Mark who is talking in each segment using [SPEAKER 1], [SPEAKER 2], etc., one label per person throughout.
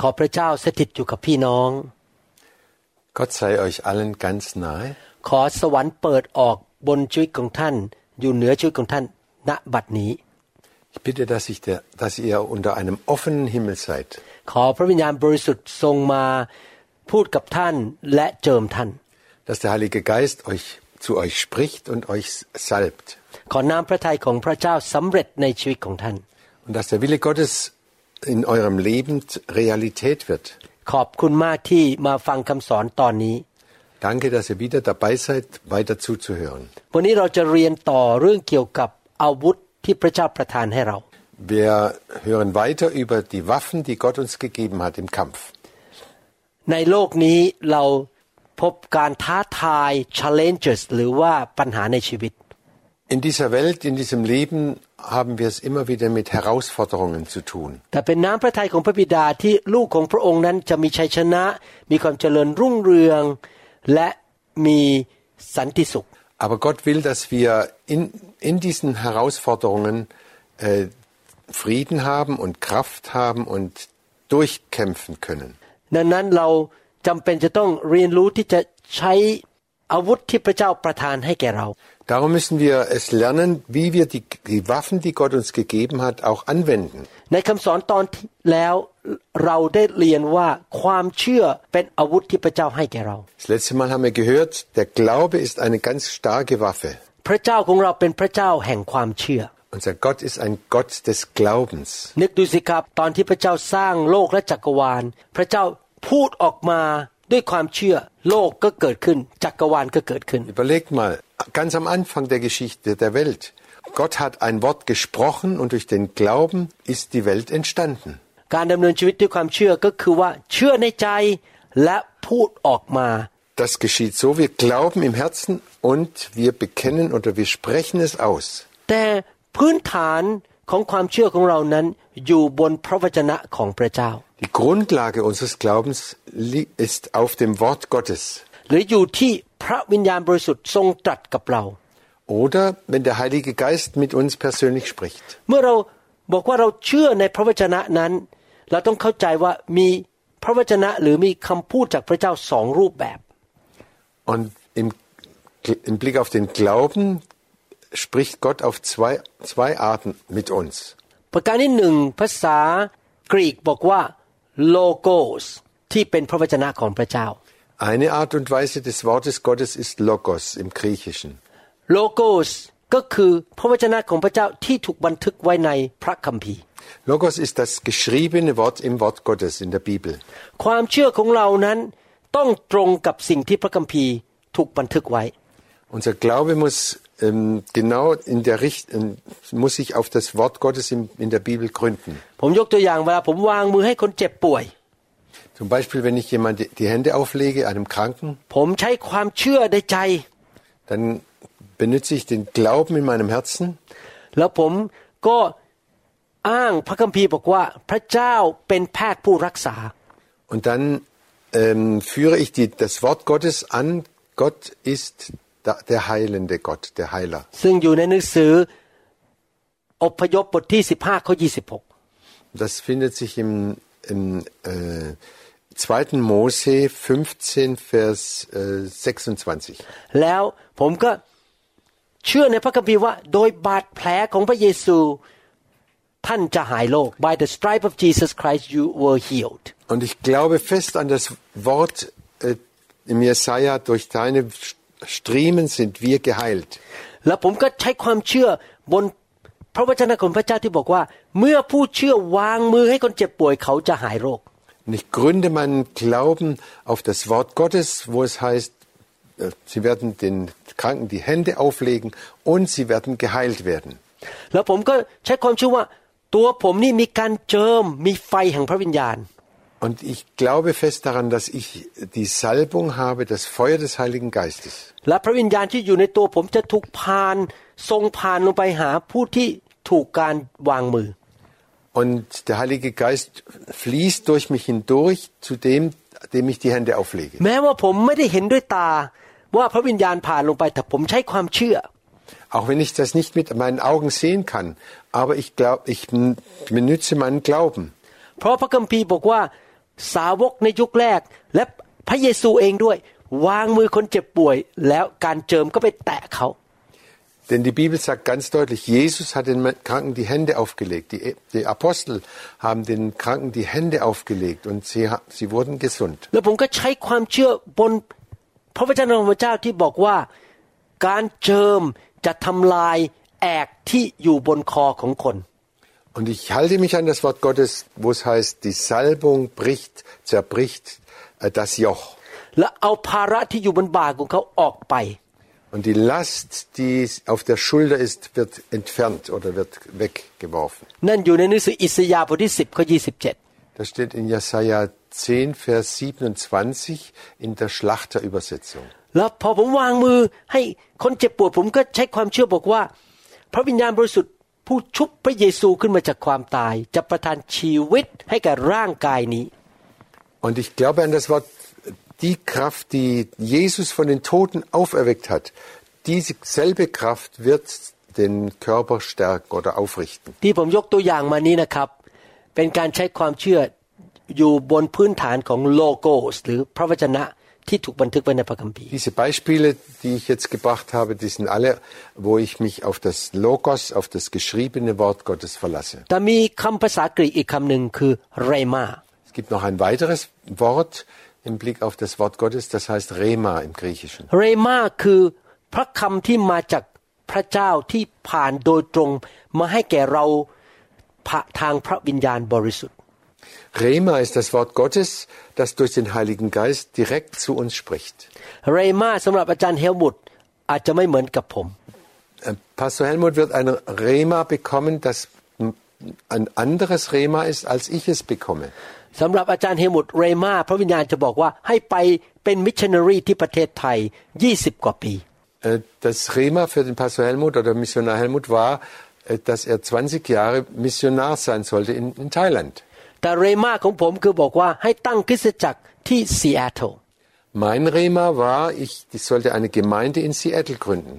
[SPEAKER 1] ขอพระเจ้าสถิตอยู่กับพี่น้อง
[SPEAKER 2] Gott sei euch allen ganz nahe.
[SPEAKER 1] ขอสวรรค์เปิดออกบนชีวิตของท่าน อยู่เหนือชีวิตของท่านณบัดนี้
[SPEAKER 2] Ich bitte, dass, ich der, dass ihr unter einem offenen Himmel seid.
[SPEAKER 1] ขอพระวิญญาณบริสุทธิ์ทรงมาพูดกับท่านและเจิมท่าน
[SPEAKER 2] Dass der Heilige Geist euch zu euch spricht und euch salbt.
[SPEAKER 1] ขอน้ำพระทัยของพระเจ้าสำเร็จในชีวิตของท่าน
[SPEAKER 2] Und dass der Wille Gottes in eurem Leben Realität wird.
[SPEAKER 1] ขอบคุณมากที่มาฟังคำสอนตอนนี้
[SPEAKER 2] Danke, dass ihr wieder dabei seid, weiter zuzuhören.
[SPEAKER 1] วันนี้เราจะเรียนต่อเรื่องเกี่ยวกับอาวุธที่พระเจ้าประทานให้เรา
[SPEAKER 2] Wir hören weiter über die Waffen, die Gott uns gegeben hat im Kampf.
[SPEAKER 1] ในโลกนี้เราพบการท้าทาย challenges หรือว่าปัญหาในชีวิต
[SPEAKER 2] In dieser Welt, in diesem Leben haben wir es immer wieder mit Herausforderungen zu tun.
[SPEAKER 1] แต่เป็นน้ำพระทัยของพระบิดาที่ลูกของพระองค์นั้นจะมีชัยชนะ มีความเจริญรุ่งเรือง และมีสันติสุข
[SPEAKER 2] Aber Gott will, dass wir in, in diesen Herausforderungen äh, Frieden haben und Kraft haben und durchkämpfen können.
[SPEAKER 1] ดังนั้นเราจำเป็นจะต้องเรียนรู้ที่จะใช้ อาวุธที่พระเจ้าประทานให้แก่เรา
[SPEAKER 2] Darum müssen wir es lernen, wie wir die, die Waffen, die Gott uns gegeben hat, auch anwenden.
[SPEAKER 1] ในคำสอนตอนที่แล้วเราได้เรียนว่าความเชื่อเป็นอาวุธที่พระเจ้าให้แก่เรา
[SPEAKER 2] Das letzte Mal haben wir gehört, der Glaube ist eine ganz starke Waffe.
[SPEAKER 1] พระเจ้าของเราเป็นพระเจ้าแห่งความเชื่อ
[SPEAKER 2] Unser Gott ist ein Gott des Glaubens.
[SPEAKER 1] นึกดูสิครับตอนที่พระเจ้าสร้างโลกและจักรวาล พระเจ้าพูดออกมา ด้วยความเชื่อ โลกก็เกิดขึ้น จักรวาลก็เกิดขึ้น
[SPEAKER 2] Überlegt mal, ganz am Anfang der Geschichte der Welt. Gott hat ein Wort gesprochen und durch den Glauben ist die Welt entstanden.
[SPEAKER 1] การดำเนินชีวิตด้วยความเชื่อก็คือว่าเชื่อในใจและพูดออกมา
[SPEAKER 2] Das geschieht so, wir glauben im Herzen und wir bekennen oder wir sprechen es aus.
[SPEAKER 1] แต่พื้นฐานของความเชื่อของเรานั้นอยู่บนพระวจนะของพระเจ้า
[SPEAKER 2] Die Grundlage unseres Glaubens li- ist auf dem Wort Gottes.
[SPEAKER 1] หรืออยู่ที่พระวิญญาณบริสุทธิ์ทรงตรัสกับเรา
[SPEAKER 2] Oder wenn der Heilige Geist mit uns persönlich spricht.
[SPEAKER 1] เมื่อเราบอกว่าเราเชื่อในพระวจนะนั้น เราต้องเข้าใจว่ามีพระวจนะหรือมีคำพูดจากพระเจ้าสองรูปแบบ
[SPEAKER 2] Und im, im Blick auf den Glauben spricht Gott auf zwei, zwei Arten mit uns.
[SPEAKER 1] ประการที่หนึ่งภาษากรีกบอกว่า โลโกสที่เป็นพระวจนะของพระเจ้า
[SPEAKER 2] Eine Art und Weise des Wortes Gottes ist Logos im Griechischen.
[SPEAKER 1] โลโกสก็คือพระวจนะของพระเจ้าที่ถูกบันทึกไว้ในพระคัมภีร์
[SPEAKER 2] Logos ist das geschriebene Wort im Wort Gottes in der Bibel.
[SPEAKER 1] ความเชื่อของเรานั้นต้องตรงกับสิ่งที่พระคัมภีร์ถูกบันทึกไว้
[SPEAKER 2] Unser Glaube muss ähm, genau in der Richt ähm, muss sich auf das Wort Gottes in, in der Bibel gründen.
[SPEAKER 1] ผมยกตัวอย่างเวลาผมวางมือให้คนเจ็บป่วย
[SPEAKER 2] Zum Beispiel, wenn ich jemand die- die Hände auflege, einem Kranken,
[SPEAKER 1] ผมใช้ความเชื่อในใจ
[SPEAKER 2] dann benutze ich den Glauben in meinem Herzen
[SPEAKER 1] แล้วผมก็อ้างพระคัมภีร์บอกว่า พระเจ้าเป็นแพทย์ผู้รักษา
[SPEAKER 2] und dann ähm, führe ich die, das Wort Gottes an. Gott ist da, der heilende Gott, der Heiler.
[SPEAKER 1] ซึ่งอยู่ในหนังสืออพยพบทที่ 15ข้อ26
[SPEAKER 2] Das findet sich im, im äh, 2. Mose 15, Vers äh, 26.
[SPEAKER 1] แล้วผมก็เชื่อในพระคัมภีร์ว่า โดยบาดแผลของพระเยซู ท่านจะหายโรค by the stripe of Jesus Christ you were healed
[SPEAKER 2] Und ich glaube fest an das Wort äh, im Jesaja, durch deine Striemen sind wir geheilt.
[SPEAKER 1] แล้วผมก็ใช้ความเชื่อบนพระวจนะของพระเจ้าที่บอกว่า เมื่อผู้เชื่อวางมือให้คนเจ็บป่วยเขาจะหายโรค
[SPEAKER 2] Und ich gründe meinen Glauben auf das Wort Gottes, wo es heißt, äh, sie werden den Kranken die Hände auflegen und sie werden geheilt werden.
[SPEAKER 1] แ ล้วผมก็ใช้ความเชื่อว่า ตัวผมนี่มีการเจิมมีไฟแห่งพระวิญญาณ
[SPEAKER 2] Und ich glaube fest daran, dass ich die Salbung habe, das Feuer des Heiligen Geistes.
[SPEAKER 1] และพระวิญญาณที่อยู่ในตัวผมจะถูกพานทรงพานลงไปหาผู้ที่ถูกการวางมือ
[SPEAKER 2] Und der Heilige Geist fließt durch mich hindurch zu dem, dem ich die Hände auflege.
[SPEAKER 1] แม้ว่าผมไม่ได้เห็นด้วยตา ว่าพระวิญญาณผ่านลงไปแต่ผมใช้ความเชื่อ
[SPEAKER 2] Auch wenn ich das nicht mit meinen Augen sehen kann, aber ich glaube, ich benütze meinen Glauben.
[SPEAKER 1] เพราะพระคัมภีร์บอกว่า สาวกในยุคแรก และพระเยซูเองด้วย วางมือคนเจ็บป่วย แล้วการเจิมก็ไปแตะเขา
[SPEAKER 2] Denn die Bibel sagt ganz deutlich, Jesus hat den Kranken die Hände aufgelegt. Die, die Apostel haben den Kranken die Hände aufgelegt und sie, sie wurden gesund.
[SPEAKER 1] แ Und
[SPEAKER 2] ich halte mich an das Wort Gottes, wo es heißt, die Salbung bricht, zerbricht äh, das Joch.
[SPEAKER 1] และเอาภาระที่อยู่บนบ่าของเขาออกไป
[SPEAKER 2] Und die Last, die auf der Schulter ist, wird entfernt oder wird weggeworfen.
[SPEAKER 1] นั่นอยู่ในหนังสืออิสยาห์บทที่10ข้อ27
[SPEAKER 2] Das steht in Jesaja 10, Vers 27 in der Schlachterübersetzung.
[SPEAKER 1] แล้วพอผมวางมือให้คนเจ็บปวดผมก็ใช้ความเชื่อบอกว่า พระวิญญาณบริสุทธิ์ ผู้ชุบพระเยซูขึ้นมาจากความตาย จะประทานชีวิตให้แก่ร่างกายนี้
[SPEAKER 2] Und ich glaube an das Wort, die Kraft, die Jesus von den Toten auferweckt hat, diese selbe Kraft wird den Körper stärken oder aufrichten.
[SPEAKER 1] ที่ผมยกตัวอย่างมานี้นะครับ เป็นการใช้ความเชื่ออยู่บนพื้นฐานของโลโกสหรือพระวจนะ ที่ถูกบันทึกไว้ในพระคัมภีร์
[SPEAKER 2] Diese Beispiele, die ich jetzt gebracht habe, die sind alle, wo ich mich auf das Logos, auf das geschriebene Wort Gottes verlasse.
[SPEAKER 1] แต่มีคำภาษากรีกอีกคำหนึ่งคือเรมา
[SPEAKER 2] Es gibt noch ein weiteres Wort im Blick auf das Wort Gottes, das heißt Rema im Griechischen.
[SPEAKER 1] เรมาคือพระคำที่มาจากพระเจ้าที่ผ่านโดยตรงมาให้แก่เราผ่าทางพระวิญญาณบริสุทธิ์
[SPEAKER 2] Rema ist das Wort Gottes, das durch den Heiligen Geist direkt zu uns spricht.
[SPEAKER 1] เรมาสำหรับอาจารย์เฮลมุตอาจจะไม่เหมือนกับผม
[SPEAKER 2] Äh, Pastor Helmut wird ein Rema bekommen, das ein anderes Rema ist, als ich es bekomme.
[SPEAKER 1] สำหรับอาจารย์เฮลมุตเรมาพระวิญญาณจะบอกว่าให้ไปเป็นมิชชันนารีที่ประเทศไทย 20 กว่าปี
[SPEAKER 2] Äh, Das Rema für den Pastor Helmut oder Missionar Helmut war, äh, dass er 20 Jahre Missionar sein sollte in, in Thailand.
[SPEAKER 1] แต่เรมาของผมคือบอกว่าให้ตั้งคริสตจักรที่ซีแอตเทิล
[SPEAKER 2] Mein Rema war, ich, ich sollte eine Gemeinde in Seattle gründen.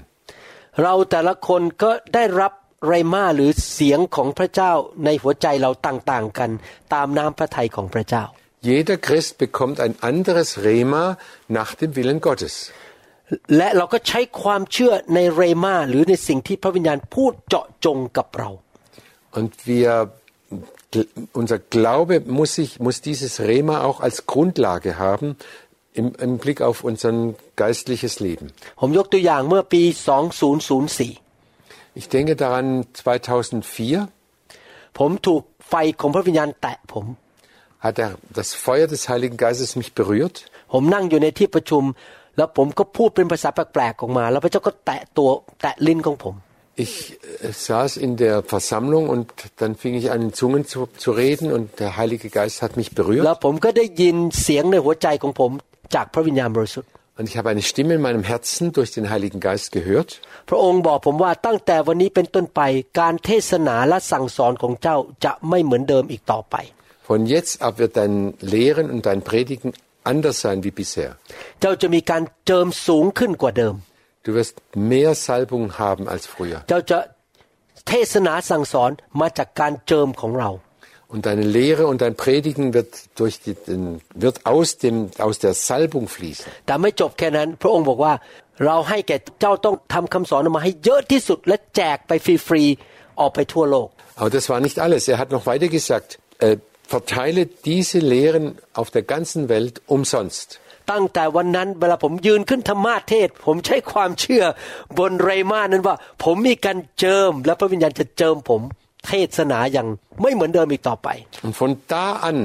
[SPEAKER 1] เราแต่ละคนก็ได้รับเรมาหรือเสียงของพระเจ้าในหัวใจเราต่างๆกัน ตามน้ำพระทัยของพระเจ้า
[SPEAKER 2] Jeder Christ bekommt ein anderes Rema nach dem Willen Gottes.
[SPEAKER 1] และเราก็ใช้ความเชื่อในเรมาหรือในสิ่งที่พระวิญญาณพูดเจาะจงกับเรา
[SPEAKER 2] Und wir, unser Glaube muss, sich, muss dieses Rema auch als Grundlage haben im, im Blick auf unser geistliches Leben.
[SPEAKER 1] ผมยกตัวอย่างเมื่อปี 2004
[SPEAKER 2] Ich denke daran 2004
[SPEAKER 1] ผมถูกไฟของพระวิญญาณแตะผม
[SPEAKER 2] hat er, das Feuer des Heiligen Geistes mich berührt.
[SPEAKER 1] ผมนั่งอยู่ในที่ประชุม แล้วผมก็พูดเป็นภาษาแปลกๆออกมา แล้วพระเจ้าก็แตะตัวแตะลิ้นของผม
[SPEAKER 2] Ich äh, saß in der Versammlung und dann fing ich an, in Zungen zu, zu reden und der Heilige Geist hat mich
[SPEAKER 1] แล้ว
[SPEAKER 2] berührt.
[SPEAKER 1] ผมก็ได้ยินเสียงในหัวใจของผมจากพระวิญญาณบริสุทธิ์
[SPEAKER 2] Und ich habe eine Stimme in meinem Herzen durch den Heiligen Geist gehört.
[SPEAKER 1] พระองค์บอกผมว่าตั้งแต่วันนี้เป็นต้นไป การเทศนาและสั่งสอนของเจ้าจะไม่เหมือนเดิมอีกต่อไป
[SPEAKER 2] Von jetzt ab wird dein Lehren und dein Predigen anders sein wie bisher.
[SPEAKER 1] เจ้าจะมีการเจิมสูงขึ้นกว่าเดิม
[SPEAKER 2] Du wirst mehr Salbung haben als früher.
[SPEAKER 1] เจ้าจะเทศนาสั่งสอนมาจากการเจิมของเรา
[SPEAKER 2] Und deine Lehre und dein Predigen wird durch die, den, wird aus dem, aus der Salbung fließen.
[SPEAKER 1] แต่ไม่จบแค่นั้น พระองค์บอกว่า เราให้แก่เจ้าต้องทำคำสอนออกมาให้เยอะที่สุด และแจกไปฟรีๆออกไปทั่วโลก
[SPEAKER 2] Aber das war nicht alles. Er hat noch weiter gesagt, äh, verteile diese Lehren auf der ganzen Welt umsonst.
[SPEAKER 1] ตั้งแต่วันนั้นเวลาผมยืนขึ้นธรรมาเทศ ผมใช้ความเชื่อบนเรมานั้นว่า ผมมีการเจิม และพระวิญญาณจะเจิมผมเทศนาอย่างไม่เหมือนเดิมอีกต่อไป
[SPEAKER 2] Und von da an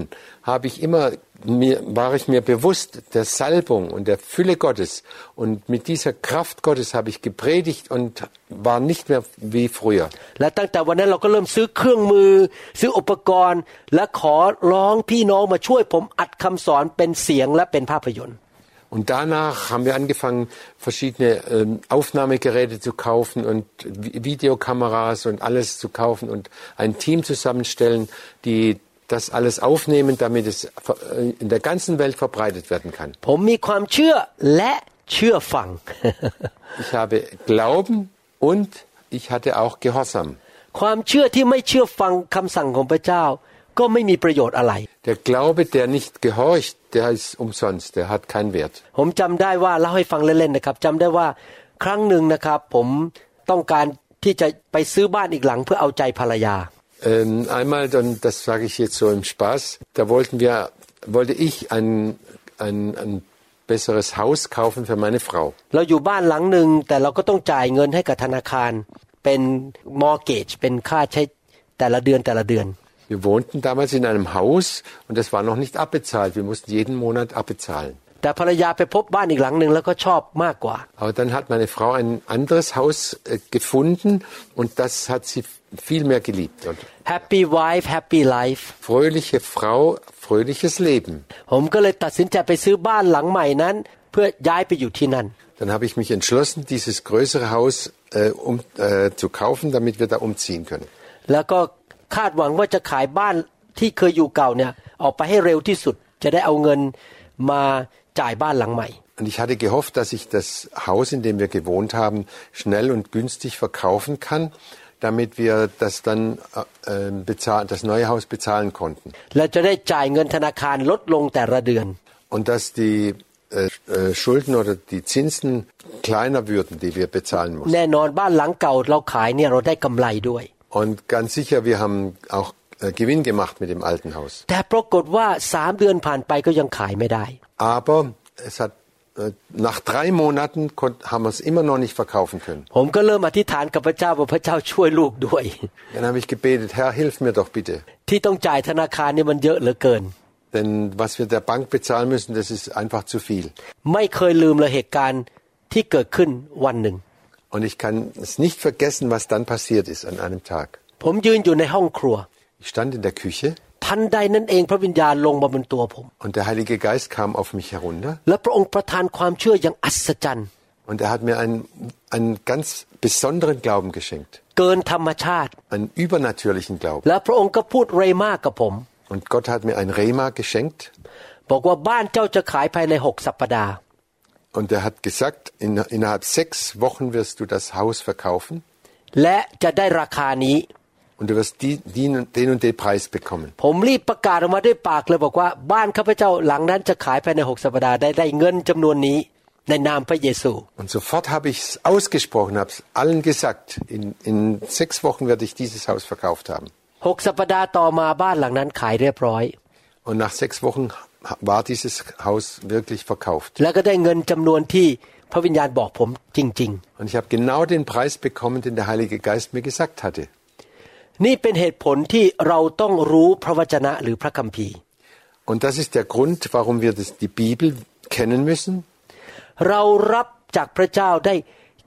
[SPEAKER 2] habe ich immer mir, war ich mir bewusst der Salbung und der Fülle Gottes. Und mit dieser Kraft Gottes habe ich gepredigt und war nicht mehr wie früher. Und danach haben wir angefangen, verschiedene ähm, Aufnahmegeräte zu kaufen und Videokameras und alles zu kaufen und ein Team zusammenstellen, die das alles aufnehmen, damit es ver- äh, in der ganzen Welt verbreitet werden kann.
[SPEAKER 1] ผมมีความเชื่อและเชื่อฟัง
[SPEAKER 2] Ich habe Glauben und ich hatte auch Gehorsam.
[SPEAKER 1] ความเชื่อที่ไม่เชื่อฟังคำสั่งของพระเจ้า ก็ไม่มีประโยชน์อะไร
[SPEAKER 2] Der Glaube, der nicht gehorcht, der ist umsonst, der hat keinen Wert.
[SPEAKER 1] ผมจำได้ว่าเล่าให้ฟังเล่นๆนะครับจำได้ว่าครั้งหนึ่งนะครับ ผมต้องการที่จะไปซื้อบ้านอีกหลังเพื่อเอาใจภรรยา
[SPEAKER 2] Ähm, einmal, und das sage ich jetzt so im Spaß, da wollten wir, wollte ich ein, ein, ein besseres Haus kaufen für meine Frau.
[SPEAKER 1] เราอยู่บ้านหลังหนึ่งแต่เราก็ต้องจ่ายเงินให้กับธนาคาร เป็นมอร์เกจเป็นค่าใช้แต่ละเดือนแต่ละเดือน
[SPEAKER 2] Wir wohnten damals in einem Haus und das war noch nicht abbezahlt. Wir mussten jeden Monat abbezahlen.
[SPEAKER 1] แต่ภรรยาไปพบบ้านอีกหลังหนึ่งแล้วก็ชอบมากกว่า
[SPEAKER 2] Aber dann hat meine Frau ein anderes Haus äh, gefunden und das hat sie viel mehr geliebt. Und
[SPEAKER 1] Happy wife Happy life
[SPEAKER 2] fröhliche Frau, fröhliches Leben.
[SPEAKER 1] ผมก็เลยตัดสินใจไปซื้อบ้านหลังใหม่นั้น เพื่อย้ายไปอยู่ที่นั่น
[SPEAKER 2] Dann habe ich mich entschlossen, dieses größere Haus äh, um, äh, zu kaufen, damit wir da umziehen können.
[SPEAKER 1] แล้วก็คาดหวังว่าจะขายบ้านที่เคยอยู่เก่าเนี่ยออกไปให้เร็วที่สุด จะได้เอาเงินมาจ่ายบ้านหลังใหม่
[SPEAKER 2] Und ich hatte gehofft, dass ich das Haus, in dem wir gewohnt haben, schnell und günstig verkaufen kann, damit wir das dann äh, ähm, bezahl, das neue Haus bezahlen konnten. Und dass die äh, äh, Schulden oder die Zinsen kleiner würden, die wir bezahlen mussten. Und ganz sicher, wir haben auch äh, Gewinn gemacht mit dem alten Haus. Aber es hat äh, nach drei Monaten haben wir es immer noch nicht verkaufen können. Dann habe ich gebetet, Herr, hilf mir doch bitte. Denn was wir der Bank bezahlen müssen, das ist einfach zu viel. Und ich kann es nicht vergessen, was dann passiert ist an einem Tag. Ich stand in der Küche.
[SPEAKER 1] ทันใดนั้นเองพระวิญญาณลงมาบนตัวผม
[SPEAKER 2] und der Heilige Geist kam auf mich herunter
[SPEAKER 1] และพระองค์ประทานความเชื่ออย่างอัศจรรย์
[SPEAKER 2] und er hat mir einen, einen ganz besonderen Glauben geschenkt.
[SPEAKER 1] เกินธรรมชาติ
[SPEAKER 2] Einen übernatürlichen Glauben.
[SPEAKER 1] และพระองค์ก็พูดเรมากับผม
[SPEAKER 2] Und Gott hat mir ein Rema geschenkt
[SPEAKER 1] บอกว่าบ้านเจ้าจะขายภายในหกสัปดาห์
[SPEAKER 2] und er hat gesagt, in, innerhalb sechs Wochen wirst du das Haus verkaufen
[SPEAKER 1] และจะได้ราคานี้
[SPEAKER 2] und du wirst die, die, den und den Preis bekommen.
[SPEAKER 1] ผมรีบประกาศออกมาด้วยปากเลยบอกว่าบ้านข้าพเจ้าหลังนั้นจะขายภายในหกสัปดาห์ได้ได้เงินจำนวนนี้ในนามพระเยซู
[SPEAKER 2] Und sofort habe ich es ausgesprochen, habe es allen gesagt. In, in sechs Wochen werde ich dieses Haus verkauft haben.
[SPEAKER 1] หกสัปดาห์ต่อมาบ้านหลังนั้นขายเรียบร้อย
[SPEAKER 2] Und nach sechs Wochen war dieses Haus wirklich verkauft.
[SPEAKER 1] แล้วก็ได้เงินจำนวนที่พระวิญญาณบอกผมจริง
[SPEAKER 2] Und ich habe genau den Preis bekommen, den der Heilige Geist mir gesagt hatte.
[SPEAKER 1] ๆนี่เป็นเหตุผลที่เราต้องรู้พระวจนะหรือพระคัมภีร์
[SPEAKER 2] Und das ist der Grund, warum wir das, die Bibel kennen müssen.
[SPEAKER 1] เรารับจากพระเจ้าได้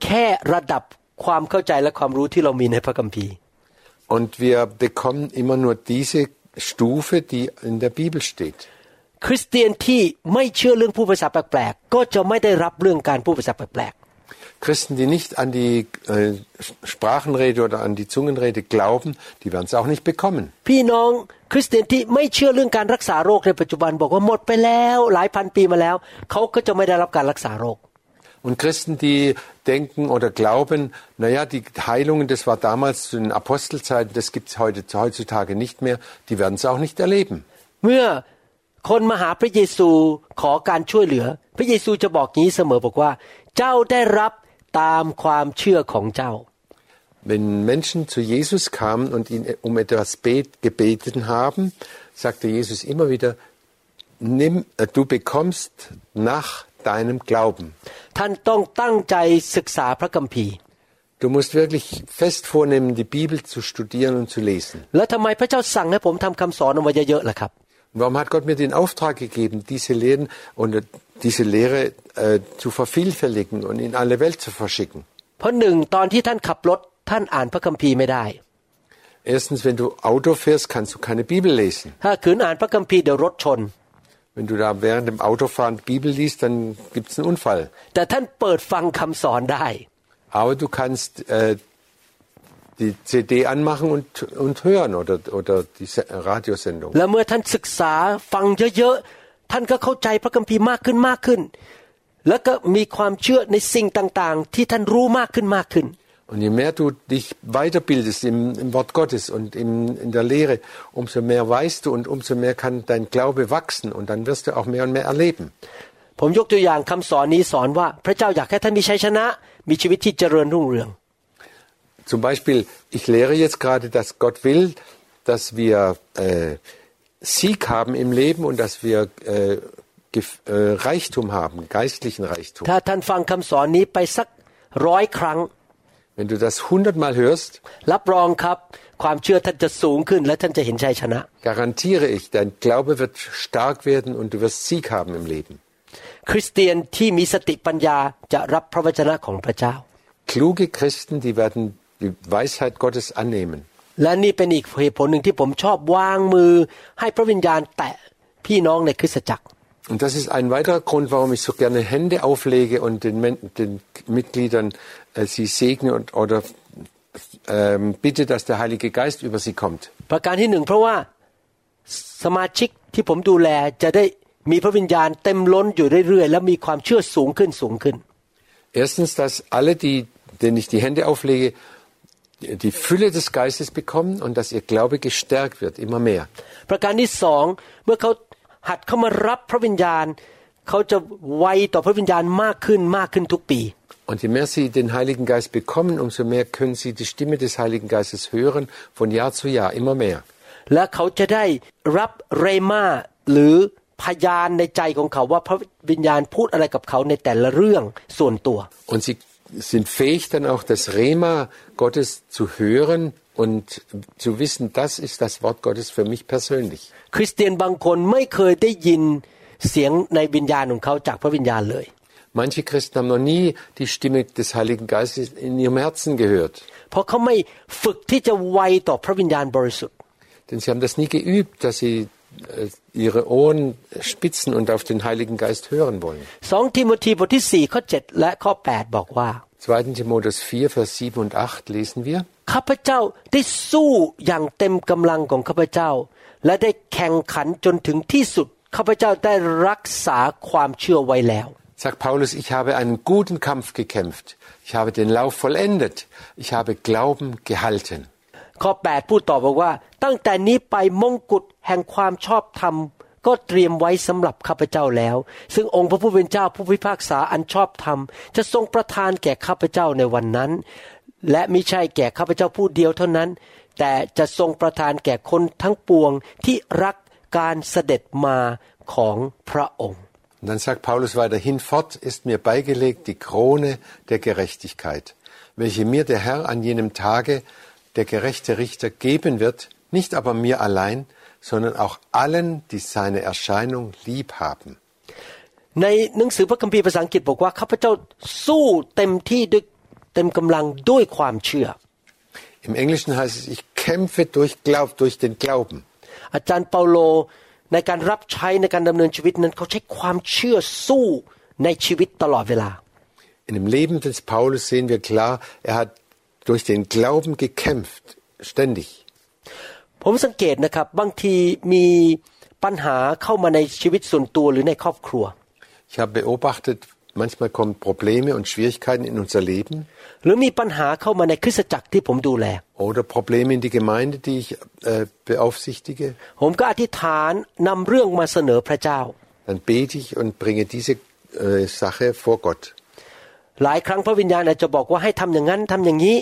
[SPEAKER 1] แค่ระดับความเข้าใจและความรู้ที่เรามีในพระคัมภีร์
[SPEAKER 2] Und wir bekommen immer nur diese Stufe, die in der Bibel steht.
[SPEAKER 1] คริสเตียนที่ไม่เชื่อเรื่องผู้ภาษาแปลกๆก็จะไม่ได้รับเรื่องการผู้ภาษาแปลก
[SPEAKER 2] Christen, die nicht an die äh, Sprachenrede oder an die Zungenrede glauben, die werden es auch nicht bekommen.
[SPEAKER 1] ๆ พี่น้องคริสเตียนที่ไม่เชื่อเรื่องการรักษาโรคในปัจจุบันบอกว่าหมดไปแล้ว หลายพันปีมาแล้ว เขาก็จะไม่ได้รับการรักษาโรค
[SPEAKER 2] Und Christen, die denken oder glauben, naja, die Heilungen, das war damals zu den Apostelzeiten, das gibt es heute, heutzutage nicht mehr, die werden es auch nicht erleben.
[SPEAKER 1] เมื่อคนมาหาพระเยซูขอการช่วยเหลือ พระเยซูจะบอกงี้เสมอบอกว่า เจ้าได้รับ ตามความเชื่อของเจ้า
[SPEAKER 2] Wenn Menschen zu Jesus kamen und ihn um etwas bet, gebeten haben, sagte Jesus immer wieder, nimm, äh, du bekommst nach deinem Glauben.
[SPEAKER 1] ท่านต้องตั้งใจศึกษาพระคัมภีร์
[SPEAKER 2] Du musst wirklich fest vornehmen, die Bibel zu studieren und zu lesen.
[SPEAKER 1] แล้วทำไมพระเจ้าสั่งให้ผมทำคำสอนออกมาเยอะๆล่ะครับ
[SPEAKER 2] Warum hat Gott mir den Auftrag gegeben, diese Lehren und äh, diese Lehre äh, zu vervielfältigen und in alle Welt zu verschicken?
[SPEAKER 1] เพราะหนึ่งตอนที่ท่านขับรถท่านอ่านพระคัมภีร์ไม่ได้
[SPEAKER 2] Erstens, wenn du Auto fährst, kannst du keine Bibel lesen.
[SPEAKER 1] ถ้าขืนอ่านพระคัมภีร์เดี๋ยวรถชน
[SPEAKER 2] Wenn du da während dem Autofahren Bibel liest, dann gibt es einen Unfall.
[SPEAKER 1] แต่ท่านเปิดฟังคำสอนได้
[SPEAKER 2] Aber du kannst äh, die CD anmachen und, und hören oder, oder die Se- Radiosendung.
[SPEAKER 1] และเมื่อท่านศึกษาฟังเยอะๆ ท่านก็เข้าใจพระคัมภีร์มากขึ้นมากขึ้น แล้วก็มีความเชื่อในสิ่งต่างๆ ที่ท่านรู้มากขึ้นมากขึ้น
[SPEAKER 2] Und je mehr du dich weiterbildest im, im Wort Gottes und im, in der Lehre, umso mehr weißt du und umso mehr kann dein Glaube wachsen und dann wirst du auch mehr und mehr erleben.
[SPEAKER 1] ผมยกตัวอย่างคำสอนนี้สอนว่า พระเจ้าอยากให้ท่านมีชัยชนะ มีชีวิตที่เจริญรุ่งเรือง
[SPEAKER 2] Zum Beispiel, ich lehre jetzt gerade, dass Gott will, dass wir äh, Sieg haben im Leben und dass wir äh, gef- äh, Reichtum haben, geistlichen Reichtum.
[SPEAKER 1] ถ้าท่านฟังคำสอนนี้ไปสักร้อยครั้ง
[SPEAKER 2] Wenn du das hundertmal hörst,
[SPEAKER 1] รับรองครับ ความเชื่อท่านจะสูงขึ้น และท่านจะเห็นชัยชนะ
[SPEAKER 2] garantiere ich, dein Glaube wird stark werden und du wirst Sieg haben im Leben.
[SPEAKER 1] คริสเตียนที่มีสติปัญญาจะรับพระวจนะของพระเจ้า
[SPEAKER 2] Kluge Christen, die werden die Weisheit Gottes annehmen.
[SPEAKER 1] และนี่เป็นอีกเหตุผลหนึ่งที่ผมชอบวางมือ ให้พระวิญญาณแตะพี่น้องในคริสตจักร
[SPEAKER 2] Und das ist ein weiterer Grund, warum ich so gerne Hände auflege und den, Men- den Mitgliedern äh, sie segne und, oder ähm, bitte, dass der Heilige Geist über sie kommt.
[SPEAKER 1] ประการที่หนึ่งเพราะว่าสมาชิกที่ผมดูแลจะได้มีพระวิญญาณเต็มล้นอยู่เรื่อยๆ และมีความเชื่อสูงขึ้นสูงขึ้น
[SPEAKER 2] Erstens, dass alle, die, denen ich die Hände auflege, die Fülle des Geistes bekommen und dass ihr Glaube gestärkt wird, immer mehr.
[SPEAKER 1] ประการที่สองเมื่อเขาหัดเข้ามารับพระวิญญาณ เขาจะไวต่อพระวิญญาณมากขึ้นมากขึ้นทุกปี
[SPEAKER 2] Und je mehr sie den Heiligen Geist bekommen, umso mehr können sie die Stimme des Heiligen Geistes hören, von Jahr zu Jahr, immer mehr.
[SPEAKER 1] และเขาจะได้รับเรมาหรือพยานในใจของเขาว่าพระวิญญาณพูดอะไรกับเขาในแต่ละเรื่องส่วนตัว
[SPEAKER 2] Und sie sind fähig, dann auch das Rema Gottes zu hören und zu wissen, das ist das Wort Gottes für mich persönlich. Manche Christen haben noch nie die Stimme des Heiligen Geistes in ihrem Herzen gehört. Denn sie haben das nie geübt, dass sie ihre Ohren spitzen und auf den Heiligen Geist hören wollen.
[SPEAKER 1] สองทิโมธีบทที่4ข้อ7และข้อ8บอกว่า
[SPEAKER 2] 2. Timotheus 4, Vers 7 und 8 lesen wir.
[SPEAKER 1] ข้าพเจ้าได้สู้อย่างเต็มกำลังของข้าพเจ้า และได้แข่งขันจนถึงที่สุดข้าพเจ้าได้รักษาความเชื่อไว้แล้ว
[SPEAKER 2] Sagt Paulus, ich habe einen guten Kampf gekämpft. Ich habe den Lauf vollendet. Ich habe Glauben gehalten.
[SPEAKER 1] ข้อ 8 พูดต่อบอกว่า ตั้งแต่นี้ไปมงกุฎแห่งความชอบธรรม ก็เตรียมไว้สำหรับข้าพเจ้าแล้ว ซึ่งองค์พระผู้เป็นเจ้าผู้พิพากษาอันชอบธรรม จะทรงประทานแก่ข้าพเจ้าในวันนั้น และมิใช่แก่ข้าพเจ้าผู้เดียวเท่านั้น แต่จะทรงประทานแก่คนทั้งปวงที่รักการเสด็จมาของพระองค์
[SPEAKER 2] Und dann sagt Paulus weiter, hinfort ist mir beigelegt die Krone der Gerechtigkeit, welche mir der Herr an jenem Tage, der gerechte Richter, geben wird, nicht aber mir allein, sondern auch allen, die seine Erscheinung lieb haben.
[SPEAKER 1] ในหนังสือพระคัมภีร์ภาษาอังกฤษบอกว่าข้าพเจ้าสู้เต็มที่ด้วยเต็มกำลังด้วยความเชื่อ
[SPEAKER 2] Im Englischen heißt es, ich kämpfe durch, Glaub, durch den Glauben.
[SPEAKER 1] อาจารย์เปาโลในการรับใช้ในการดำเนินชีวิตนั้น เขาใช้ความเชื่อสู้ในชีวิตตลอดเวลา
[SPEAKER 2] In dem Leben des Paulus sehen wir klar, er hat durch den Glauben gekämpft, ständig.
[SPEAKER 1] ผมสังเกตนะครับบางทีมีปัญหาเข้ามาในชีวิตส่วนตัวหรือในครอบครัว
[SPEAKER 2] Ich habe beobachtet, manchmal kommen Probleme und Schwierigkeiten in unser Leben
[SPEAKER 1] หรือมีปัญหาเข้ามาในคริสตจักรที่ผมดูแล
[SPEAKER 2] oder Probleme in die Gemeinde, die ich äh, beaufsichtige.
[SPEAKER 1] ผมก็อธิษฐานนำเรื่องมาเสนอพระเจ้า
[SPEAKER 2] Dann bete ich und bringe diese äh, Sache vor Gott.
[SPEAKER 1] หลายครั้งพระวิญญาณอาจจะบอกว่าให้ทำอย่างนั้นทำอย่างนี้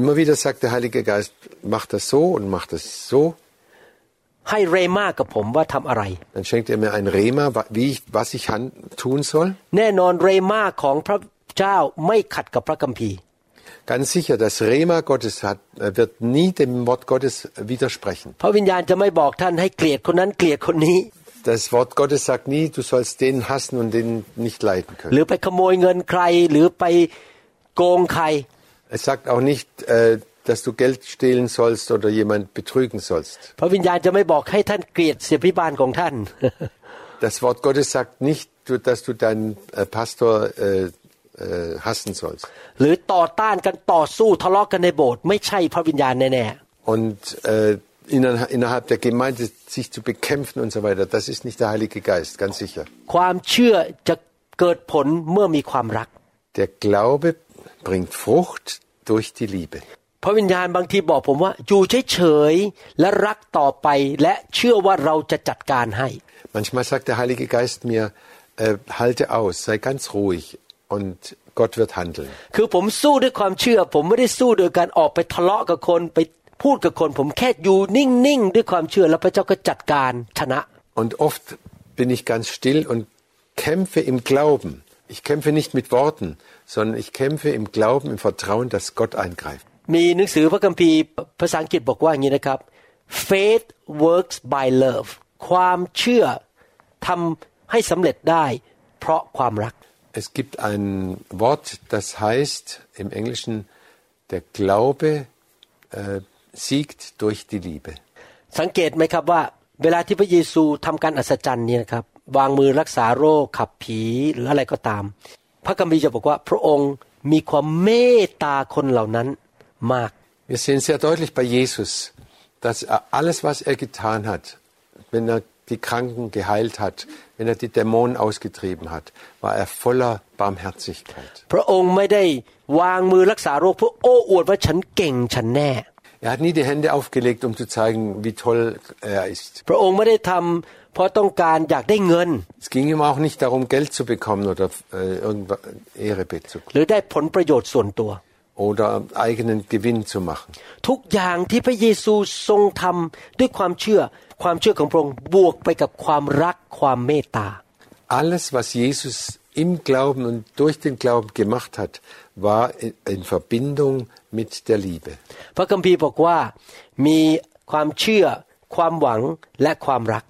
[SPEAKER 2] Immer wieder sagt der Heilige Geist, mach das so und mach das so.
[SPEAKER 1] ให้เรมากับผมว่าทำอะไร
[SPEAKER 2] Dann schenkt er mir ein Rema, wa- wie ich, was ich han- tun soll.
[SPEAKER 1] แน่นอนเรมาของพระเจ้าไม่ขัดกับพระคัมภีร์
[SPEAKER 2] Ganz sicher, das Rema Gottes hat, äh, wird nie dem Wort Gottes widersprechen.
[SPEAKER 1] พระวิญญาณจะไม่บอกท่านให้เกลียดคนนั้นเกลียดคนนี้
[SPEAKER 2] Das Wort Gottes sagt nie, du sollst den hassen und den nicht leiden
[SPEAKER 1] ห
[SPEAKER 2] können.
[SPEAKER 1] รือไปขโมยเงินใครหรือไปโกงใคร
[SPEAKER 2] Es sagt auch nicht, äh, dass du Geld stehlen sollst oder jemand betrügen sollst.
[SPEAKER 1] พระวิญญาณจะไม่บอกให้ท่านเกลียดเสียพิบาลของท่าน
[SPEAKER 2] Das Wort Gottes sagt nicht, du- dass du deinen äh, Pastor äh, äh, hassen sollst.
[SPEAKER 1] หรือต่อต้านกันต่อสู้ทะเลาะกันในโบสถ์ไม่ใช่พระวิญญาณแน่
[SPEAKER 2] Und äh, inner- innerhalb der Gemeinde sich zu bekämpfen und so weiter, das ist nicht der Heilige Geist, ganz sicher.
[SPEAKER 1] ๆความเชื่อจะเกิดผลเมื่อมีความรัก
[SPEAKER 2] Der Glaube bringt Frucht durch die Liebe.
[SPEAKER 1] พระวิญญาณบางทีบอกผมว่าอยู่เฉยๆและรักต่อไป และเชื่อว่าเราจะจัดการให้
[SPEAKER 2] Manchmal sagt der Heilige Geist mir, äh, halte aus, sei ganz ruhig und Gott wird handeln.
[SPEAKER 1] คือผมสู้ด้วยความเชื่อ ผมไม่ได้สู้โดยการออกไปทะเลาะกับคนไป พูดกับคน ผมแค่อยู่นิ่งๆด้วยความเชื่อแล้วพระเจ้าก็จัดการชนะ
[SPEAKER 2] Und oft bin ich ganz still und kämpfe im Glauben. Ich kämpfe nicht mit Worten, sondern ich kämpfe im Glauben, im Vertrauen, dass Gott eingreift.
[SPEAKER 1] มีหนังสือพระคัมภีร์ภาษาอังกฤษบอกว่าอย่างนี้นะครับ faith works by love ความเชื่อทำให้สำเร็จได้เพราะความรัก
[SPEAKER 2] Es gibt ein Wort, das heißt im Englischen, der Glaube äh, siegt durch die Liebe.
[SPEAKER 1] สังเกตไหมครับว่า เวลาที่พระเยซูทำการอัศจรรย์เนี่ยนะครับ วางมือรักษาโรคขับผีหรืออะไรก็ตาม พระคัมภีร์จะบอกว่า พระองค์มีความเมตตาคนเหล่านั้นมาก
[SPEAKER 2] Wir sehen sehr deutlich bei Jesus, dass er alles, was er getan hat, wenn er die Kranken geheilt hat, wenn er die Dämonen ausgetrieben hat, war er voller Barmherzigkeit.
[SPEAKER 1] พระองค์ไม่ได้วางมือรักษาโรคเพื่อโอ้อวดว่าฉันเก่งฉันแน่
[SPEAKER 2] Er hat nie die Hände aufgelegt, um zu zeigen, wie toll er ist.
[SPEAKER 1] พระองค์ไม่ได้ทำเพราะต้องการอยากได้เงิน
[SPEAKER 2] Es ging ihm auch nicht darum, Geld zu bekommen oder äh, irgendwas Ehre zu
[SPEAKER 1] หรือได้ผลประโยชน์ส่วนตัว
[SPEAKER 2] oder eigenen Gewinn zu machen.
[SPEAKER 1] ทุกอย่างที่พระเยซูทรงทำด้วยความเชื่อ ความเชื่อของพระองค์บวกไปกับความรักความเมตตา
[SPEAKER 2] Alles, was Jesus im Glauben und durch den Glauben gemacht hat, war in, in Verbindung mit der Liebe.
[SPEAKER 1] พระคัมภีร์บอกว่า มีความเชื่อ ความหวังและความรัก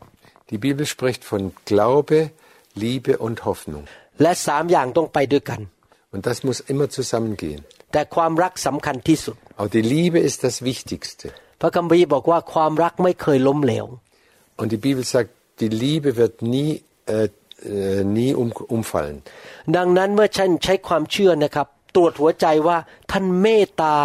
[SPEAKER 2] Die Bibel spricht von Glaube, Liebe und Hoffnung.
[SPEAKER 1] และสามอย่างต้องไปด้วยกัน
[SPEAKER 2] Und das muss immer zusammengehen.
[SPEAKER 1] แต่ความรักสำคัญที่สุด
[SPEAKER 2] Aber die Liebe ist das Wichtigste.
[SPEAKER 1] พระคัมภีร์บอกว่าความรักไม่เคยล้มเหลว
[SPEAKER 2] Und die Bibel sagt, die Liebe wird nie, äh, äh, nie um, umfallen.
[SPEAKER 1] ดังนั้นเมื่อฉันใช้ความเชื่อนะครับ ตรวจหัวใจว่าท่านเมตตา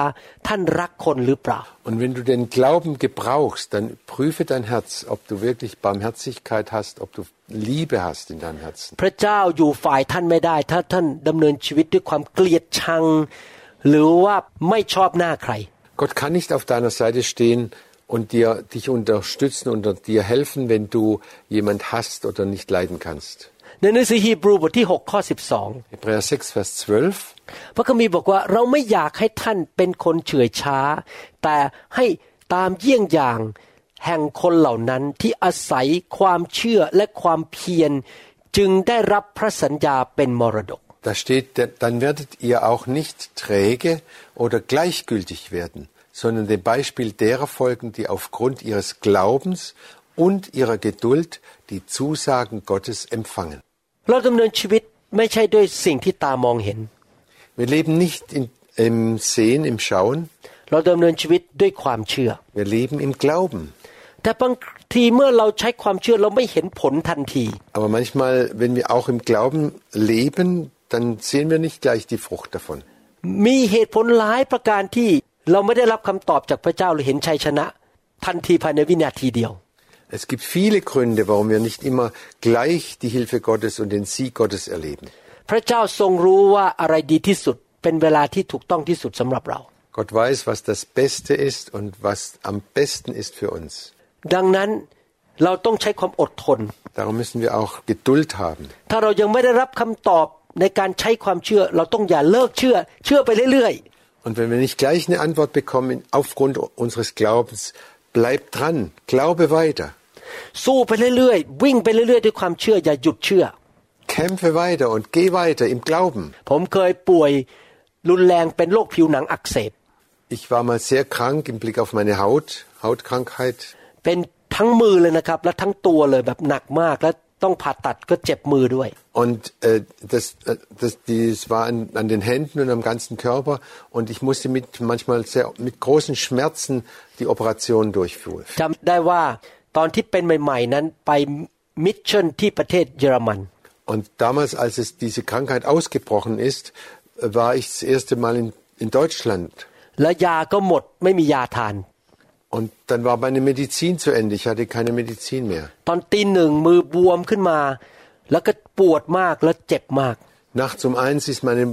[SPEAKER 1] ท่านรักคนหรือเปล่า
[SPEAKER 2] Und wenn du den Glauben gebrauchst, dann prüfe dein Herz, ob du wirklich Barmherzigkeit hast, ob du Liebe hast in deinem Herzen.
[SPEAKER 1] พระเจ้าอยู่ฝ่ายท่านไม่ได้ ถ้าท่านดำเนินชีวิตด้วยความเกลียดชัง หรือว่าไม่ชอบหน้าใคร
[SPEAKER 2] Gott kann nicht auf deiner Seite stehen und dir, dich unterstützen und dir helfen, wenn du jemand hast oder nicht leiden kannst.
[SPEAKER 1] ในหนังสือฮีบรูบทที่ 6 ข้อ
[SPEAKER 2] Hebräer 6, Vers 12.
[SPEAKER 1] 12 พระคัมภีร์บอกว่าเราไม่อยากให้ท่านเป็นคนเฉื่อยช้า แต่ให้ตามเยี่ยงอย่างแห่งคนเหล่านั้นที่อาศัยความเชื่อและความเพียร จึงได้รับพระสัญญาเป็นมรดก
[SPEAKER 2] Da steht, dann werdet ihr auch nicht träge oder gleichgültig werden, sondern dem Beispiel derer folgen, die aufgrund ihres Glaubens und ihrer Geduld die Zusagen Gottes empfangen.
[SPEAKER 1] เราดำเนินชีวิตไม่ใช่ด้วยสิ่งที่ตามองเห็น
[SPEAKER 2] Wir leben nicht in, im Sehen, im Schauen,
[SPEAKER 1] เราดำเนินชีวิตด้วยความเชื่อ
[SPEAKER 2] wir leben im Glauben.
[SPEAKER 1] แต่บางทีเมื่อเราใช้ความเชื่อเราไม่เห็นผลทันที
[SPEAKER 2] Aber manchmal, wenn wir auch im Glauben leben, dann sehen wir nicht gleich die Frucht davon.
[SPEAKER 1] มีเหตุผลหลายประการที่ เราไม่ได้รับคำตอบจากพระเจ้าหรือเห็นชัยชนะทันทีภายในวินาทีเดียว
[SPEAKER 2] Es gibt viele Gründe, warum wir nicht immer gleich die Hilfe Gottes und den Sieg Gottes erleben.
[SPEAKER 1] พระเจ้าทรงรู้ว่าอะไรดีที่สุดเป็นเวลาที่ถูกต้องที่สุดสำหรับเรา
[SPEAKER 2] Gott weiß, was das Beste ist und was am besten ist für uns.
[SPEAKER 1] ดังนั้นเราต้องใช้ความอดทน
[SPEAKER 2] Darum müssen wir auch Geduld haben.
[SPEAKER 1] ถ้าเรายังไม่ได้รับคำตอบในการใช้ความเชื่อ เราต้องอย่าเลิกเชื่อ เชื่อไปเรื่อย
[SPEAKER 2] Und wenn wir nicht gleich eine Antwort bekommen aufgrund unseres Glaubens, bleib dran, glaube weiter.
[SPEAKER 1] ๆ สู้ไปเรื่อยๆ วิ่งไปเรื่อยๆ ด้วยความเชื่ออย่าหยุดเชื่อ
[SPEAKER 2] Kämpfe weiter und geh weiter im Glauben.
[SPEAKER 1] ผมเคยป่วย รุนแรงเป็นโรคผิวหนังอักเสบ
[SPEAKER 2] Ich war mal sehr krank im Blick auf meine Haut, Hautkrankheit.
[SPEAKER 1] เป็นทั้งมือเลยนะครับ และทั้งตัวเลยแบบหนักมาก และ ต้องผ่าตัดก็เจ็บมือด้วย
[SPEAKER 2] Und äh, das, äh, das, das war an, an den Händen und am ganzen Körper. Und ich musste mit manchmal sehr, mit großen Schmerzen die Operation durchführen.
[SPEAKER 1] จำได้ว่าตอนที่เป็นใหม่ ๆ นั้นไปมิชชั่นที่ประเทศเยอรมัน
[SPEAKER 2] Und damals, als es diese Krankheit ausgebrochen ist, äh, war ich das erste Mal in, in Deutschland.
[SPEAKER 1] แล้วยาก็หมดไม่มียาทาน
[SPEAKER 2] Und dann war meine Medizin zu Ende. Ich hatte keine Medizin mehr.
[SPEAKER 1] ตอนตีหนึ่งมือบวมขึ้นมา แล้วก็ปวดมากแล้วเจ็บมาก
[SPEAKER 2] Nachts um eins ist meine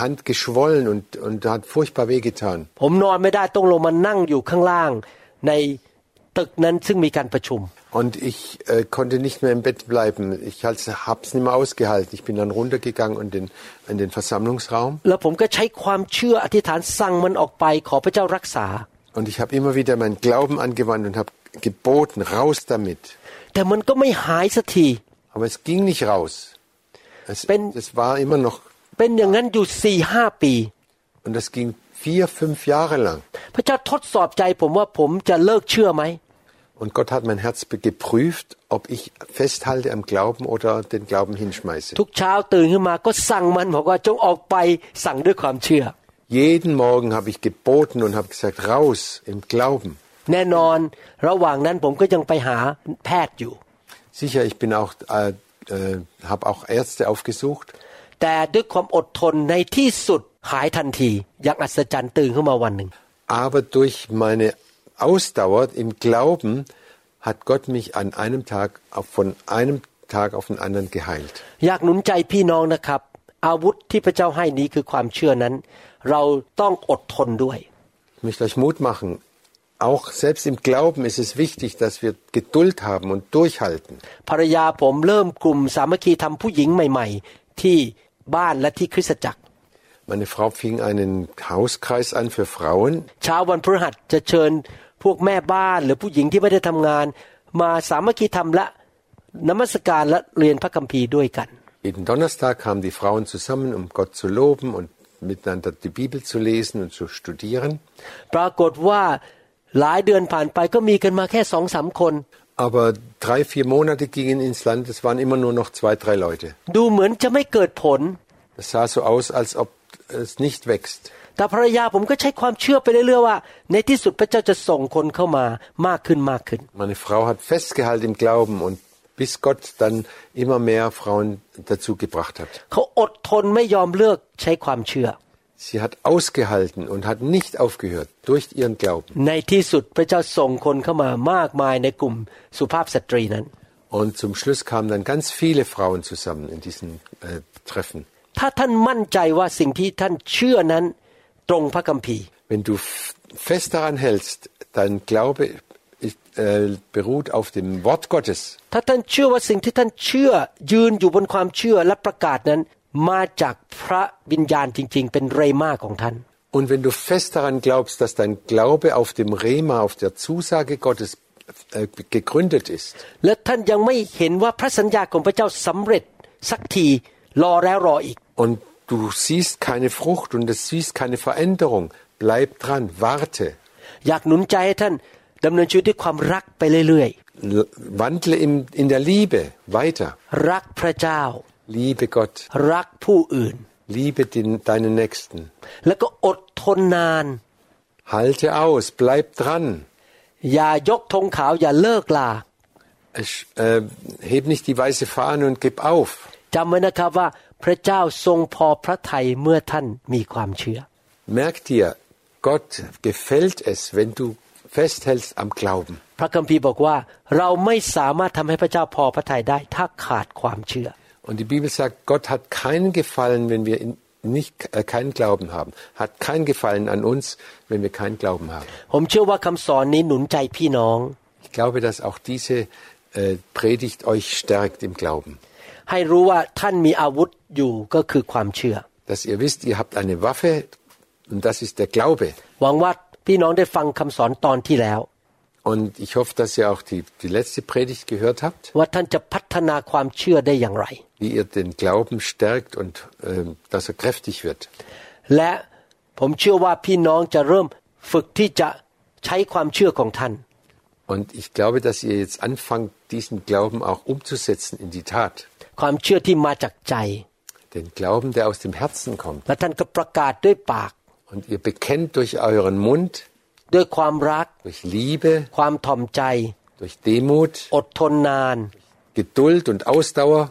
[SPEAKER 2] Hand geschwollen und, und hat furchtbar wehgetan.
[SPEAKER 1] ผมนอนไม่ได้ต้องลงมานั่งอยู่ข้างล่าง ในตึกนั้นซึ่งมีการประชุม
[SPEAKER 2] Und ich äh, konnte nicht mehr im Bett bleiben. Ich habe es nicht mehr ausgehalten. Ich bin dann runtergegangen in den, in den Versammlungsraum.
[SPEAKER 1] แล้วผมก็ใช้ความเชื่ออธิษฐานสั่งมันออกไปขอพระเจ้ารักษา
[SPEAKER 2] Und ich habe immer wieder meinen Glauben angewandt und habe geboten, raus damit. Aber es ging nicht raus. Es,
[SPEAKER 1] ben,
[SPEAKER 2] es war immer noch.
[SPEAKER 1] Ben
[SPEAKER 2] und das ging vier, fünf Jahre lang. Und Gott hat mein Herz geprüft, ob ich festhalte am Glauben oder den Glauben hinschmeiße.
[SPEAKER 1] ทุกเช้าตื่นขึ้นมาก็สั่งมันบอกว่าจงออกไปสั่งด้วยความเชื่อ
[SPEAKER 2] Jeden Morgen habe ich geboten und habe gesagt, raus im Glauben.
[SPEAKER 1] แน่นอนระหว่างนั้นผมก็ยังไปหาแพทย์อยู่
[SPEAKER 2] Sicher, ich bin auch, äh, äh, habe auch Ärzte aufgesucht.
[SPEAKER 1] แต่ด้วยความอดทนในที่สุดหายทันที อย่างอัศจรรย์ตื่นขึ้นมาวันหนึ่ง
[SPEAKER 2] Aber durch meine Ausdauer im Glauben hat Gott mich an einem Tag auf, von einem Tag auf den anderen geheilt.
[SPEAKER 1] อยากหนุนใจพี่น้องนะครับ อาวุธที่พระเจ้าให้นี้คือความเชื่อนั้น เราต้องอดทนด้วย
[SPEAKER 2] Ich möchte euch Mut machen. Auch selbst im Glauben ist es wichtig, dass wir Geduld haben und durchhalten.
[SPEAKER 1] ภรรยาผมเริ่มกลุ่มสามัคคีทำผู้หญิงใหม่ ๆ ที่บ้านและที่คริสตจักร
[SPEAKER 2] Meine Frau fing einen Hauskreis an für Frauen.
[SPEAKER 1] เช้าวันพฤหัสจะเชิญพวกแม่บ้านหรือผู้หญิงที่ไม่ได้ทำงาน มาสามัคคีทำและนมัสการและเรียนพระคัมภีร์ด้วยกัน
[SPEAKER 2] Jeden Donnerstag kamen die Frauen zusammen, um Gott zu loben und miteinander die Bibel zu lesen und zu studieren.
[SPEAKER 1] ปรากฏว่าหลายเดือนผ่านไปก็มีกันมาแค่สองสามคน
[SPEAKER 2] Aber drei, vier Monate gingen ins Land, es waren immer nur noch zwei, drei Leute.
[SPEAKER 1] ดูเหมือนจะไม่เกิดผล
[SPEAKER 2] Es sah so aus, als ob es nicht wächst.
[SPEAKER 1] แต่ภรรยาผมก็ใช้ความเชื่อไปเรื่อยๆว่า ในที่สุดพระเจ้าจะส่งคนเข้ามามากขึ้นมากขึ้น
[SPEAKER 2] Meine Frau hat festgehalten im Glauben und bis Gott dann immer mehr Frauen dazu gebracht hat. Sie hat ausgehalten und hat nicht aufgehört durch ihren Glauben. Und zum Schluss kamen dann ganz viele Frauen zusammen in diesen äh, Treffen. Wenn du fest daran hältst, dann Glaube äh, beruht auf dem Wort Gottes.
[SPEAKER 1] ถ้าท่านเชื่อว่าสิ่งที่ท่านเชื่อ ยืนอยู่บนความเชื่อและประกาศนั้น มาจากพระวิญญาณจริง ๆ เป็นเรมาของท่าน
[SPEAKER 2] Und wenn du fest daran glaubst, dass dein Glaube auf dem Rema, auf der Zusage Gottes äh, gegründet ist,
[SPEAKER 1] และท่านยังไม่เห็นว่าพระสัญญาของพระเจ้าสำเร็จสักทีรอแล้วรออีก
[SPEAKER 2] und du siehst keine Frucht und du siehst keine Veränderung, bleib dran, warte.
[SPEAKER 1] อยากหนุนใจให้ท่าน ดำเนินชีวิตด้วยความรักไปเรื่อย
[SPEAKER 2] L- Wandle in, in der Liebe weiter.
[SPEAKER 1] ๆ รักพระเจ้า
[SPEAKER 2] Liebe Gott,
[SPEAKER 1] รักผู้อื่น
[SPEAKER 2] liebe den, deinen Nächsten.
[SPEAKER 1] แล้วก็อดทนนาน
[SPEAKER 2] Halte aus, bleib dran.
[SPEAKER 1] อย่ายกธงขาวอย่าเลิกลา
[SPEAKER 2] Es, äh, heb nicht die weiße Fahne und gib auf.
[SPEAKER 1] จำไว้นะครับว่าพระเจ้าทรงพอพระทัยเมื่อท่านมีความเชื่อ
[SPEAKER 2] Merk dir, Gott gefällt es, wenn du festhältst am Glauben.
[SPEAKER 1] พระคัมภีร์บอกว่า เราไม่สามารถทำให้พระเจ้าพอพระทัยได้ ถ้าขาดความเชื่อ
[SPEAKER 2] Und die Bibel sagt, Gott hat keinen Gefallen, wenn wir in- nicht, äh, keinen Glauben haben. Hat keinen Gefallen an uns, wenn wir keinen Glauben haben.
[SPEAKER 1] ผมเชื่อว่าคำสอนนี้หนุนใจพี่น้อง
[SPEAKER 2] Ich glaube, dass auch diese äh, Predigt euch stärkt im Glauben.
[SPEAKER 1] ให้รู้ว่าท่านมีอาวุธอยู่ก็คือความเชื่อ
[SPEAKER 2] Dass ihr wisst, ihr habt eine Waffe und das ist der Glaube.
[SPEAKER 1] หวังว่า พี่น้องได้ฟังคำสอนตอนที่แล้ว
[SPEAKER 2] Und ich hoffe, dass ihr auch die, die letzte Predigt gehört habt,
[SPEAKER 1] ว่าท่านจะพัฒนาความเชื่อได้อย่างไร
[SPEAKER 2] wie ihr den Glauben stärkt und ähm, dass er kräftig wird.
[SPEAKER 1] และ ผมเชื่อว่าพี่น้องจะเริ่มฝึกที่จะใช้ความเชื่อของท่าน
[SPEAKER 2] Und ich glaube, dass ihr jetzt anfangt, diesen Glauben auch umzusetzen in die Tat.
[SPEAKER 1] ความเชื่อที่มาจากใจ
[SPEAKER 2] Den Glauben, der aus dem Herzen kommt.
[SPEAKER 1] แ ละท่านก็ประกาศด้วยปาก
[SPEAKER 2] Und ihr bekennt durch euren Mund,
[SPEAKER 1] ด้วยความรัก
[SPEAKER 2] durch Liebe,
[SPEAKER 1] ความถ่อมใจ
[SPEAKER 2] durch Demut,
[SPEAKER 1] อดทนนาน
[SPEAKER 2] Geduld und Ausdauer.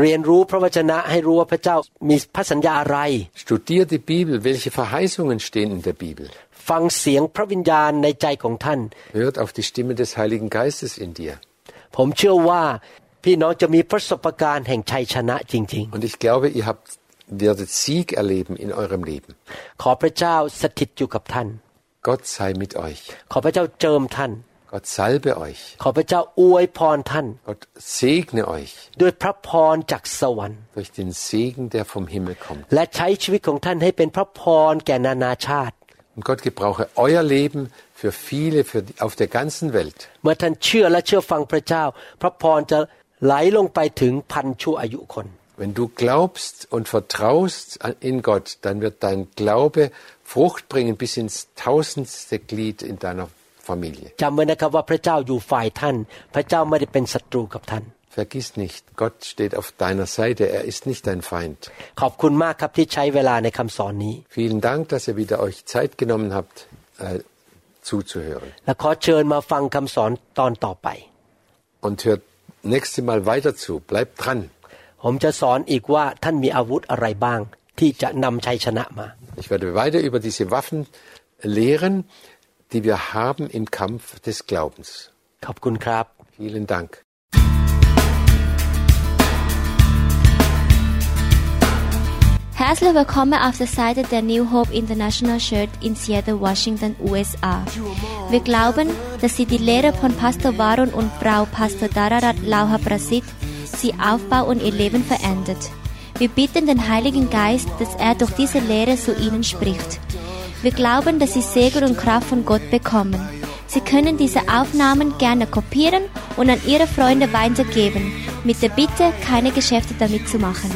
[SPEAKER 1] เรียนรู้พระวจนะให้รู้ว่าพระเจ้ามีพระสัญญาอะไร
[SPEAKER 2] Studiert die Bibel, welche Verheißungen stehen in der Bibel.
[SPEAKER 1] ฟังเสียงพระวิญญาณในใจของท่าน
[SPEAKER 2] Hört auf die Stimme des Heiligen Geistes in dir.
[SPEAKER 1] ผมเชื่อว่าพี่น้องจะมีประสบการณ์แห่งชัยชนะจริง
[SPEAKER 2] Und ich glaube, ihr habt, werdet Sieg erleben in eurem Leben.
[SPEAKER 1] ๆ ขอพระเจ้าสถิตอยู่กับท่าน
[SPEAKER 2] Gott sei mit euch.
[SPEAKER 1] ขอพระเจ้าเจิมท่าน
[SPEAKER 2] Gott salbe euch.
[SPEAKER 1] ขอพระเจ้าอวยพรท่าน
[SPEAKER 2] Gott segne euch
[SPEAKER 1] ด้วยพระพรจากสวรรค์
[SPEAKER 2] durch den Segen, der vom Himmel kommt.
[SPEAKER 1] และใช้ชีวิตของท่านให้เป็นพระพรแก่นานาชาติ
[SPEAKER 2] Und Gott gebrauche euer Leben für viele für die, auf der ganzen Welt.
[SPEAKER 1] เมื่อท่านเชื่อและเชื่อฟังพระเจ้า พระพรจะไหลลงไปถึงพันชั่วอายุคน
[SPEAKER 2] wenn du glaubst und vertraust in Gott, dann wird dein Glaube Frucht bringen bis ins tausendste Glied in deiner Familie. Vergiss nicht, Gott steht auf deiner Seite, er ist nicht dein Feind. Vielen Dank, dass ihr wieder euch Zeit genommen habt, äh, zuzuhören. Und hört nächste Mal weiter zu, bleibt dran.
[SPEAKER 1] ผมจะสอนอีกว่าท่านมีอาวุธอะไรบ้าง ที่จะนำชัยชนะมา
[SPEAKER 2] Ich werde weiter über diese Waffen lehren, die wir haben im Kampf des Glaubens.
[SPEAKER 1] ขอบคุณครับ
[SPEAKER 2] Vielen Dank.
[SPEAKER 3] Herzlich willkommen auf der Seite der New Hope International Church in Seattle, Washington, USA. Wir glauben, dass Sie die Lehre von Pastor Varun und Frau Pastor Dararat Lauha Prasit Sie aufbaut und Ihr Leben verändert. Wir bitten den Heiligen Geist, dass er durch diese Lehre zu Ihnen spricht. Wir glauben, dass Sie Segen und Kraft von Gott bekommen. Sie können diese Aufnahmen gerne kopieren und an Ihre Freunde weitergeben, mit der Bitte, keine Geschäfte damit zu machen.